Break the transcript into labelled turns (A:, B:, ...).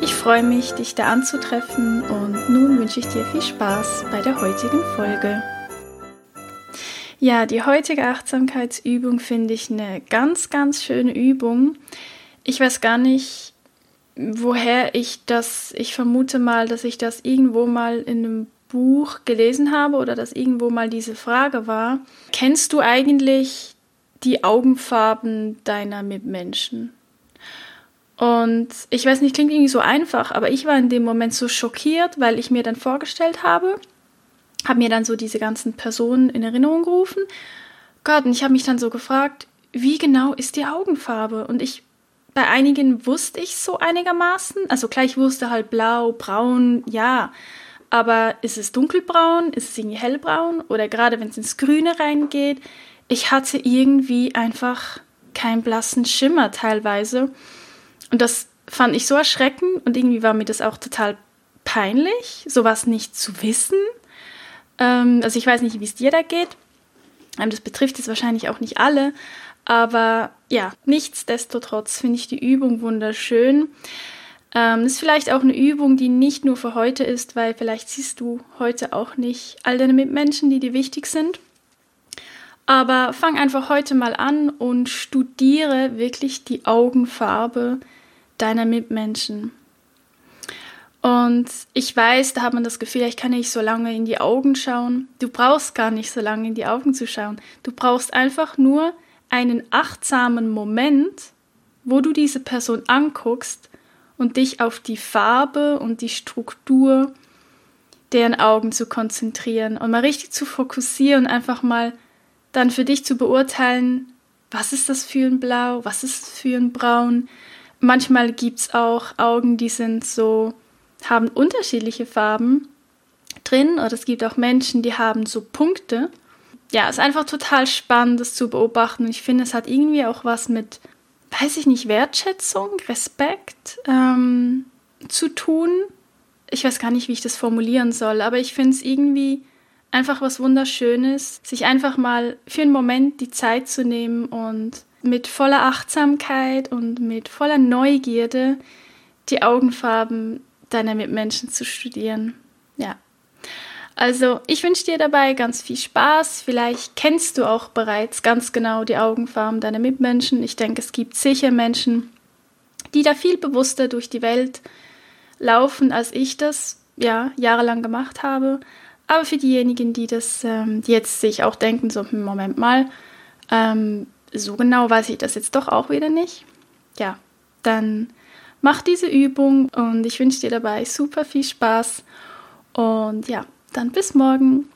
A: ich freue mich, dich da anzutreffen und nun wünsche ich dir viel Spaß bei der heutigen Folge. Ja, die heutige Achtsamkeitsübung finde ich eine ganz, ganz schöne Übung. Ich weiß gar nicht, woher ich das, ich vermute mal, dass ich das irgendwo mal in einem Buch gelesen habe oder dass irgendwo mal diese Frage war. Kennst du eigentlich die Augenfarben deiner Mitmenschen? Und ich weiß nicht, klingt irgendwie so einfach, aber ich war in dem Moment so schockiert, weil ich mir dann vorgestellt habe, habe mir dann so diese ganzen Personen in Erinnerung gerufen. Gott, und ich habe mich dann so gefragt, wie genau ist die Augenfarbe? Und ich, bei einigen wusste ich so einigermaßen, also klar, ich wusste halt blau, braun, ja, aber ist es dunkelbraun, ist es irgendwie hellbraun oder gerade wenn es ins Grüne reingeht, ich hatte irgendwie einfach keinen blassen Schimmer teilweise. Und das fand ich so erschreckend und irgendwie war mir das auch total peinlich, sowas nicht zu wissen. Ähm, also ich weiß nicht, wie es dir da geht. Ähm, das betrifft jetzt wahrscheinlich auch nicht alle. Aber ja, nichtsdestotrotz finde ich die Übung wunderschön. Ähm, ist vielleicht auch eine Übung, die nicht nur für heute ist, weil vielleicht siehst du heute auch nicht all deine Mitmenschen, die dir wichtig sind. Aber fang einfach heute mal an und studiere wirklich die Augenfarbe deiner Mitmenschen. Und ich weiß, da hat man das Gefühl, ich kann nicht so lange in die Augen schauen. Du brauchst gar nicht so lange in die Augen zu schauen. Du brauchst einfach nur einen achtsamen Moment, wo du diese Person anguckst und dich auf die Farbe und die Struktur deren Augen zu konzentrieren und mal richtig zu fokussieren und einfach mal dann für dich zu beurteilen, was ist das für ein Blau, was ist das für ein Braun, Manchmal gibt es auch Augen, die sind so, haben unterschiedliche Farben drin oder es gibt auch Menschen, die haben so Punkte. Ja, es ist einfach total spannend, das zu beobachten und ich finde, es hat irgendwie auch was mit, weiß ich nicht, Wertschätzung, Respekt ähm, zu tun. Ich weiß gar nicht, wie ich das formulieren soll, aber ich finde es irgendwie einfach was Wunderschönes, sich einfach mal für einen Moment die Zeit zu nehmen und mit voller Achtsamkeit und mit voller Neugierde die Augenfarben deiner Mitmenschen zu studieren. Ja. Also, ich wünsche dir dabei ganz viel Spaß. Vielleicht kennst du auch bereits ganz genau die Augenfarben deiner Mitmenschen. Ich denke, es gibt sicher Menschen, die da viel bewusster durch die Welt laufen, als ich das ja jahrelang gemacht habe. Aber für diejenigen, die das ähm, die jetzt sich auch denken, so hm, Moment mal, ähm, so genau weiß ich das jetzt doch auch wieder nicht. Ja, dann mach diese Übung und ich wünsche dir dabei super viel Spaß. Und ja, dann bis morgen.